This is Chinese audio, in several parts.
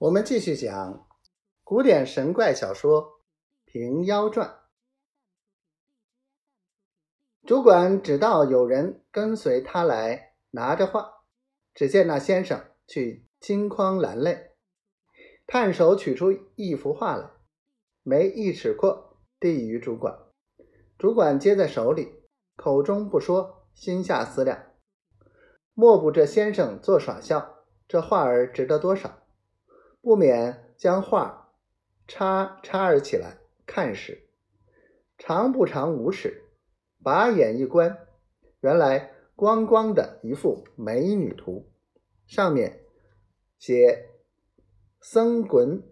我们继续讲古典神怪小说《平妖传》。主管只道有人跟随他来，拿着画。只见那先生去金筐篮内，探手取出一幅画来，没一尺阔，递于主管。主管接在手里，口中不说，心下思量：莫不这先生做耍笑？这画儿值得多少？不免将画插插儿起来看时，长不长五尺，把眼一观，原来光光的一幅美女图，上面写“僧滚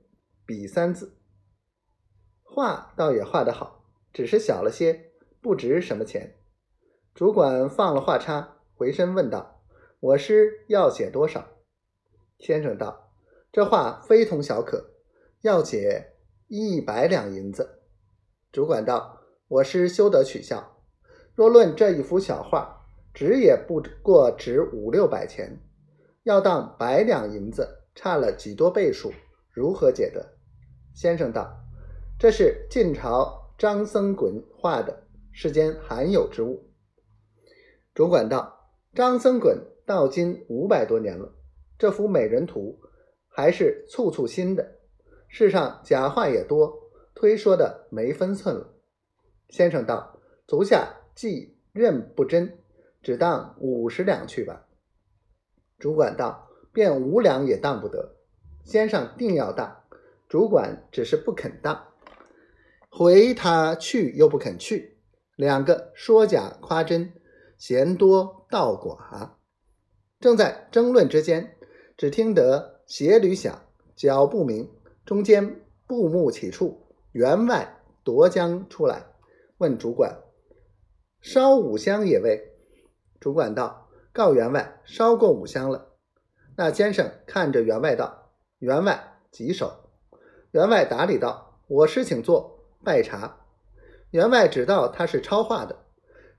笔”三字。画倒也画得好，只是小了些，不值什么钱。主管放了画叉，回身问道：“我师要写多少？”先生道。这话非同小可，要解一百两银子。主管道：“我师休得取笑。若论这一幅小画，值也不过值五六百钱，要当百两银子，差了几多倍数，如何解得？”先生道：“这是晋朝张僧衮画的，世间罕有之物。”主管道：“张僧衮到今五百多年了，这幅美人图。”还是簇簇新的，世上假话也多，推说的没分寸了。先生道：“足下既认不真，只当五十两去吧。”主管道：“便五两也当不得。”先生定要当，主管只是不肯当，回他去又不肯去，两个说假夸真，嫌多道寡，正在争论之间，只听得。鞋履响，脚步明，中间布幕起处，员外夺将出来，问主管：“烧五香也未？”主管道：“告员外，烧过五香了。”那先生看着员外道：“员外棘手。”员外打理道：“我师请坐，拜茶。”员外只道他是抄画的，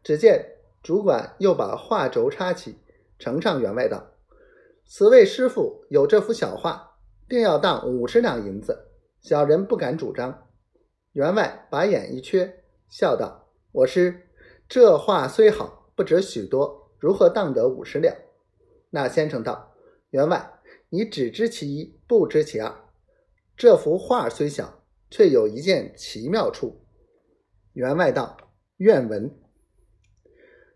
只见主管又把画轴插起，呈上员外道。此位师傅有这幅小画，定要当五十两银子，小人不敢主张。员外把眼一缺，笑道：“我师这画虽好，不值许多，如何当得五十两？”那先生道：“员外，你只知其一，不知其二。这幅画虽小，却有一件奇妙处。”员外道：“愿闻。”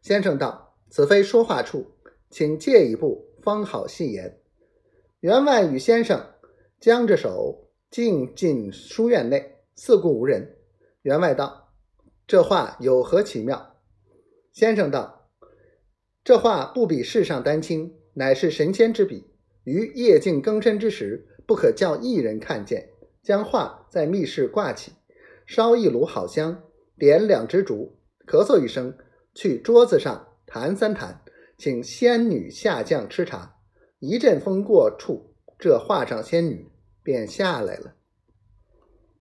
先生道：“此非说话处，请借一步。”方好戏言。员外与先生将着手，径进书院内，四顾无人。员外道：“这画有何奇妙？”先生道：“这画不比世上丹青，乃是神仙之笔。于夜静更深之时，不可叫一人看见。将画在密室挂起，烧一炉好香，点两支烛，咳嗽一声，去桌子上弹三弹。”请仙女下降吃茶，一阵风过处，这画上仙女便下来了。